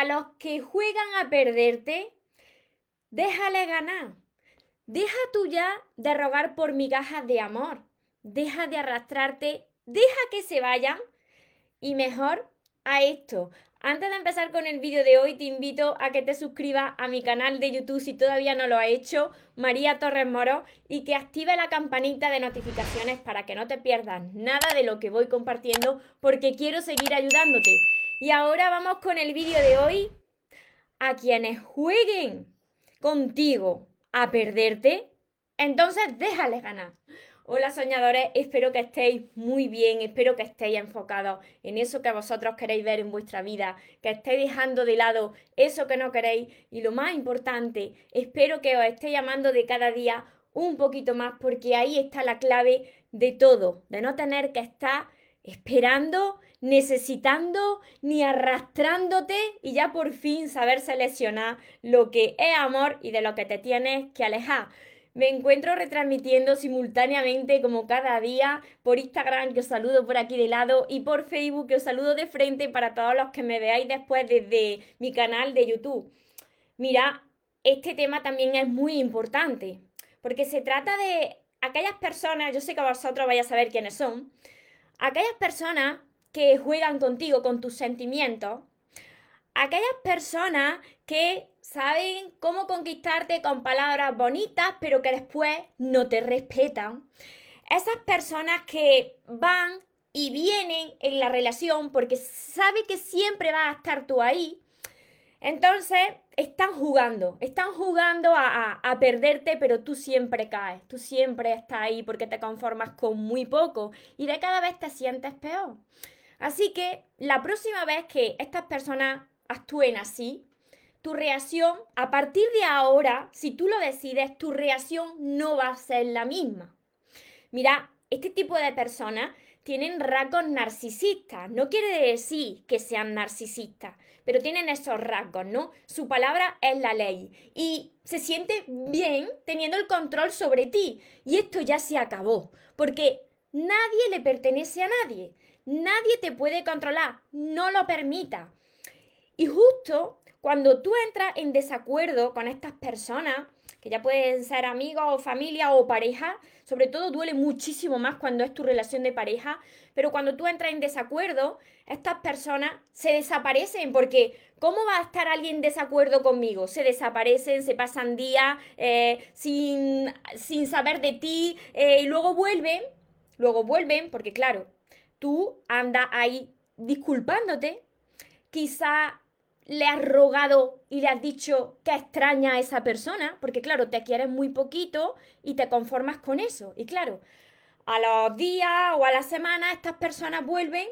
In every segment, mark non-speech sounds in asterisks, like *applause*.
a los que juegan a perderte, déjale ganar. Deja tú ya de rogar por migajas de amor. Deja de arrastrarte. Deja que se vayan. Y mejor a esto. Antes de empezar con el vídeo de hoy, te invito a que te suscribas a mi canal de YouTube si todavía no lo has hecho, María Torres Moro, y que active la campanita de notificaciones para que no te pierdas nada de lo que voy compartiendo, porque quiero seguir ayudándote. Y ahora vamos con el vídeo de hoy. A quienes jueguen contigo a perderte, entonces déjales ganar. Hola soñadores, espero que estéis muy bien, espero que estéis enfocados en eso que vosotros queréis ver en vuestra vida, que estéis dejando de lado eso que no queréis. Y lo más importante, espero que os estéis llamando de cada día un poquito más porque ahí está la clave de todo, de no tener que estar esperando, necesitando ni arrastrándote y ya por fin saber seleccionar lo que es amor y de lo que te tienes que alejar. Me encuentro retransmitiendo simultáneamente como cada día por Instagram, que os saludo por aquí de lado, y por Facebook, que os saludo de frente para todos los que me veáis después desde mi canal de YouTube. Mira, este tema también es muy importante, porque se trata de aquellas personas, yo sé que vosotros vais a saber quiénes son, aquellas personas que juegan contigo, con tus sentimientos, aquellas personas que saben cómo conquistarte con palabras bonitas, pero que después no te respetan. Esas personas que van y vienen en la relación porque sabe que siempre vas a estar tú ahí. Entonces, están jugando, están jugando a, a, perderte, pero tú siempre caes, tú siempre estás ahí porque te conformas con muy poco y de cada vez te sientes peor. Así que la próxima vez que estas personas actúen así, tu reacción, a partir de ahora, si tú lo decides, tu reacción no va a ser la misma. Mira, este tipo de personas tienen rasgos narcisistas. No quiere decir que sean narcisistas, pero tienen esos rasgos, ¿no? Su palabra es la ley y se siente bien teniendo el control sobre ti. Y esto ya se acabó, porque nadie le pertenece a nadie. Nadie te puede controlar, no lo permita. Y justo cuando tú entras en desacuerdo con estas personas, que ya pueden ser amigos o familia o pareja, sobre todo duele muchísimo más cuando es tu relación de pareja, pero cuando tú entras en desacuerdo, estas personas se desaparecen porque ¿cómo va a estar alguien en desacuerdo conmigo? Se desaparecen, se pasan días eh, sin, sin, saber de ti eh, y luego vuelven, luego vuelven porque claro, tú andas ahí disculpándote, quizá le has rogado y le has dicho que extraña a esa persona, porque claro, te quieres muy poquito y te conformas con eso. Y claro, a los días o a la semana estas personas vuelven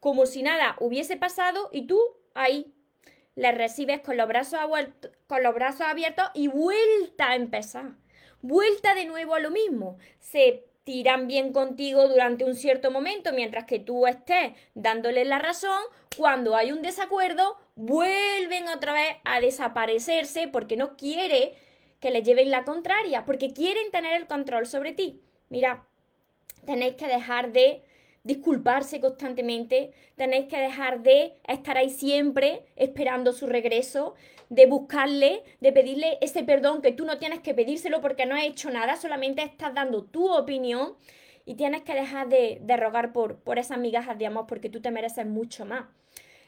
como si nada hubiese pasado y tú ahí les recibes con los brazos, con los brazos abiertos y vuelta a empezar. Vuelta de nuevo a lo mismo. Se tiran bien contigo durante un cierto momento mientras que tú estés dándole la razón. Cuando hay un desacuerdo, vuelven otra vez a desaparecerse porque no quiere que le lleven la contraria, porque quieren tener el control sobre ti. Mira, tenéis que dejar de disculparse constantemente, tenéis que dejar de estar ahí siempre esperando su regreso, de buscarle, de pedirle ese perdón que tú no tienes que pedírselo porque no has hecho nada, solamente estás dando tu opinión y tienes que dejar de, rogar por, por esas migajas de amor porque tú te mereces mucho más.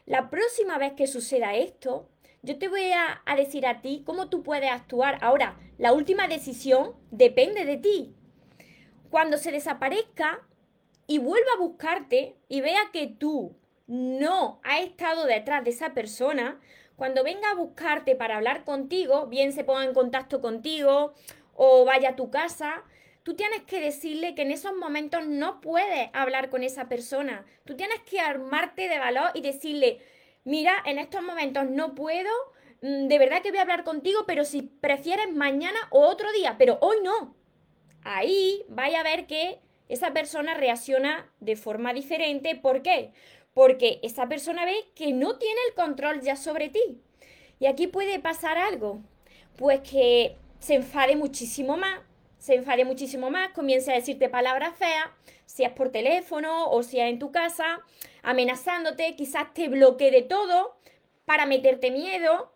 La próxima vez que suceda esto, yo te voy a, a decir a ti cómo tú puedes actuar. Ahora, la última decisión depende de ti. Cuando se desaparezca y vuelva a buscarte y vea que tú no has estado detrás de esa persona, cuando venga a buscarte para hablar contigo, bien se ponga en contacto contigo o vaya a tu casa, tú tienes que decirle que en esos momentos no puedes hablar con esa persona. Tú tienes que armarte de valor y decirle, mira, en estos momentos no puedo, mm, de verdad que voy a hablar contigo, pero si prefieres mañana o otro día, pero hoy no. Ahí vaya a ver que esa persona reacciona de forma diferente. ¿Por qué? Porque esa persona ve que no tiene el control ya sobre ti. Y aquí puede pasar algo, pues que se enfade muchísimo más, se enfade muchísimo más, comience a decirte palabras feas, si es por teléfono o si es en tu casa, amenazándote, quizás te bloquee de todo, para meterte miedo,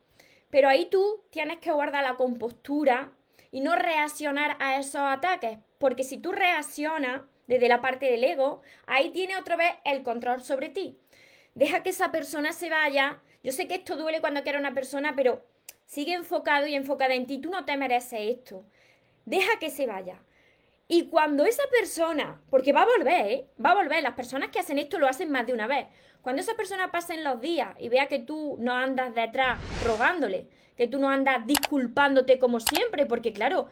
pero ahí tú tienes que guardar la compostura y no reaccionar a esos ataques, porque si tú reaccionas desde la parte del ego, ahí tiene otra vez el control sobre ti. Deja que esa persona se vaya. Yo sé que esto duele cuando quiere una persona, pero sigue enfocado y enfocada en ti. Tú no te mereces esto. Deja que se vaya. Y cuando esa persona, porque va a volver, ¿eh? va a volver, las personas que hacen esto lo hacen más de una vez. Cuando esa persona pase en los días y vea que tú no andas detrás rogándole, que tú no andas disculpándote como siempre, porque claro,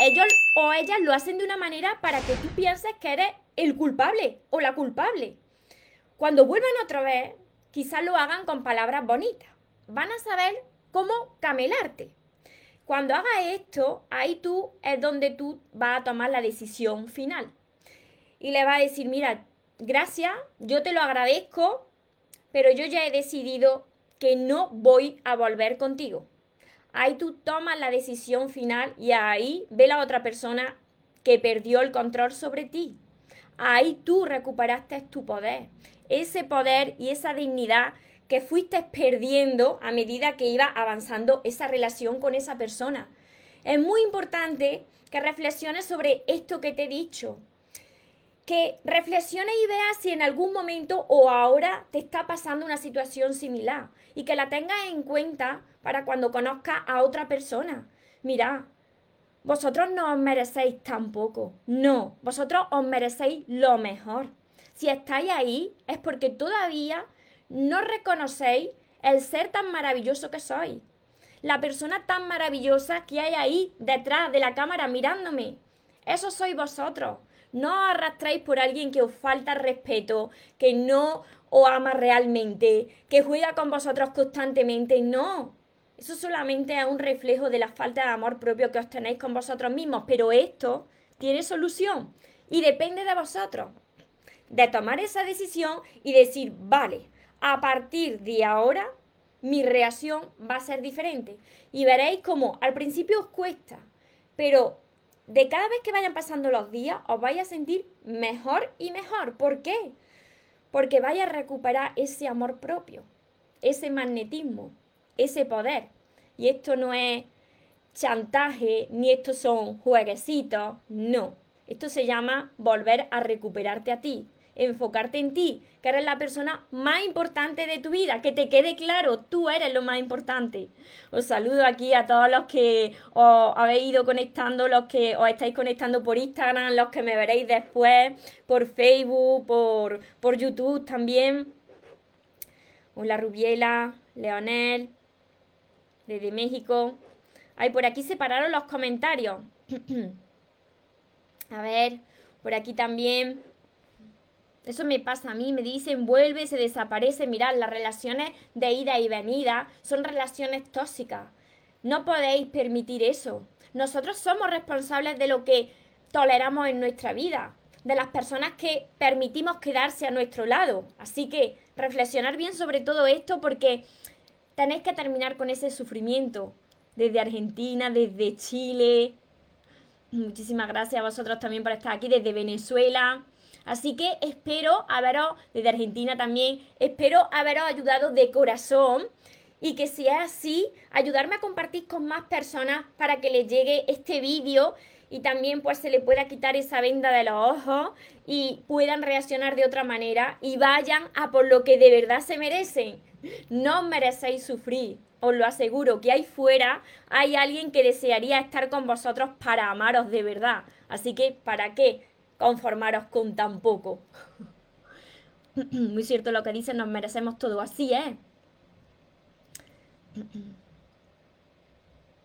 ellos o ellas lo hacen de una manera para que tú pienses que eres el culpable o la culpable. Cuando vuelvan otra vez, quizás lo hagan con palabras bonitas. Van a saber cómo camelarte. Cuando hagas esto, ahí tú es donde tú vas a tomar la decisión final. Y le vas a decir, mira, gracias, yo te lo agradezco, pero yo ya he decidido que no voy a volver contigo. Ahí tú tomas la decisión final y ahí ve la otra persona que perdió el control sobre ti. Ahí tú recuperaste tu poder, ese poder y esa dignidad que fuiste perdiendo a medida que iba avanzando esa relación con esa persona. Es muy importante que reflexiones sobre esto que te he dicho, que reflexiones y veas si en algún momento o ahora te está pasando una situación similar y que la tengas en cuenta para cuando conozcas a otra persona. Mira, vosotros no os merecéis tampoco. No, vosotros os merecéis lo mejor. Si estáis ahí es porque todavía no reconocéis el ser tan maravilloso que sois. La persona tan maravillosa que hay ahí detrás de la cámara mirándome. Eso sois vosotros. No os arrastráis por alguien que os falta respeto, que no os ama realmente, que juega con vosotros constantemente. No. Eso solamente es un reflejo de la falta de amor propio que os tenéis con vosotros mismos. Pero esto tiene solución y depende de vosotros. De tomar esa decisión y decir, vale, a partir de ahora mi reacción va a ser diferente. Y veréis cómo al principio os cuesta, pero de cada vez que vayan pasando los días os vais a sentir mejor y mejor. ¿Por qué? Porque vais a recuperar ese amor propio, ese magnetismo, ese poder. Y esto no es chantaje, ni esto son jueguecitos, no. Esto se llama volver a recuperarte a ti, enfocarte en ti, que eres la persona más importante de tu vida, que te quede claro, tú eres lo más importante. Os saludo aquí a todos los que os habéis ido conectando, los que os estáis conectando por Instagram, los que me veréis después por Facebook, por, por YouTube también. Hola Rubiela, Leonel, desde México. Ay, por aquí separaron los comentarios. *clears throat* a ver, por aquí también. Eso me pasa a mí, me dicen vuelve, se desaparece. Mirad, las relaciones de ida y venida son relaciones tóxicas. No podéis permitir eso. Nosotros somos responsables de lo que toleramos en nuestra vida, de las personas que permitimos quedarse a nuestro lado. Así que reflexionar bien sobre todo esto porque tenéis que terminar con ese sufrimiento. Desde Argentina, desde Chile. Muchísimas gracias a vosotros también por estar aquí, desde Venezuela. Así que espero haberos, desde Argentina también, espero haberos ayudado de corazón y que si es así, ayudarme a compartir con más personas para que les llegue este vídeo y también pues se le pueda quitar esa venda de los ojos y puedan reaccionar de otra manera y vayan a por lo que de verdad se merecen. No merecéis sufrir, os lo aseguro, que ahí fuera hay alguien que desearía estar con vosotros para amaros de verdad. Así que, ¿para qué? conformaros con tan poco. Muy cierto lo que dicen, nos merecemos todo. Así ¿eh?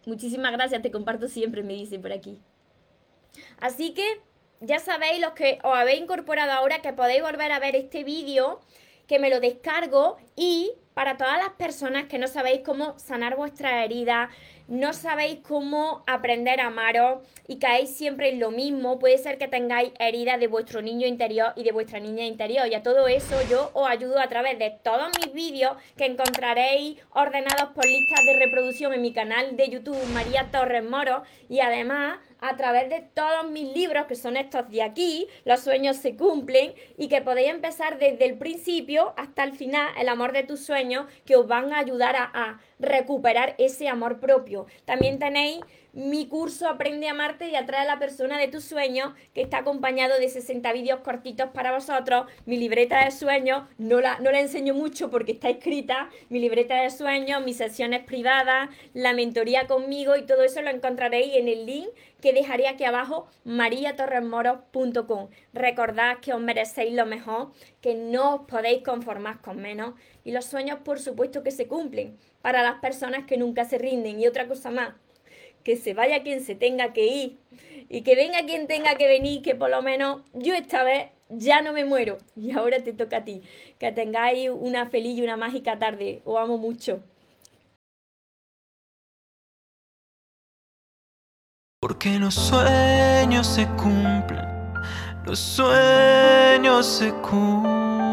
Muchísimas gracias, te comparto siempre, me dice por aquí. Así que ya sabéis los que os habéis incorporado ahora que podéis volver a ver este vídeo, que me lo descargo y para todas las personas que no sabéis cómo sanar vuestra herida, no sabéis cómo aprender a amaros y caéis siempre en lo mismo, puede ser que tengáis heridas de vuestro niño interior y de vuestra niña interior. Y a todo eso yo os ayudo a través de todos mis vídeos que encontraréis ordenados por listas de reproducción en mi canal de YouTube María Torres Moro y además a través de todos mis libros, que son estos de aquí, Los sueños se cumplen, y que podéis empezar desde el principio hasta el final, El amor de tus sueños que os van a ayudar a, a recuperar ese amor propio. También tenéis mi curso Aprende a amarte y atrae a la persona de tus sueños, que está acompañado de 60 vídeos cortitos para vosotros. Mi libreta de sueños, no la, no la enseño mucho porque está escrita. Mi libreta de sueños, mis sesiones privadas, la mentoría conmigo y todo eso lo encontraréis en el link que dejaré aquí abajo, mariatorresmoros.com. Recordad que os merecéis lo mejor, que no os podéis conformar con menos y los sueños por supuesto que se cumplen para las personas que nunca se rinden. Y otra cosa más, que se vaya quien se tenga que ir y que venga quien tenga que venir, que por lo menos yo esta vez ya no me muero. Y ahora te toca a ti. Que tengáis una feliz y una mágica tarde. Os amo mucho. Porque los sueños se cumplen, los sueños se cumplen.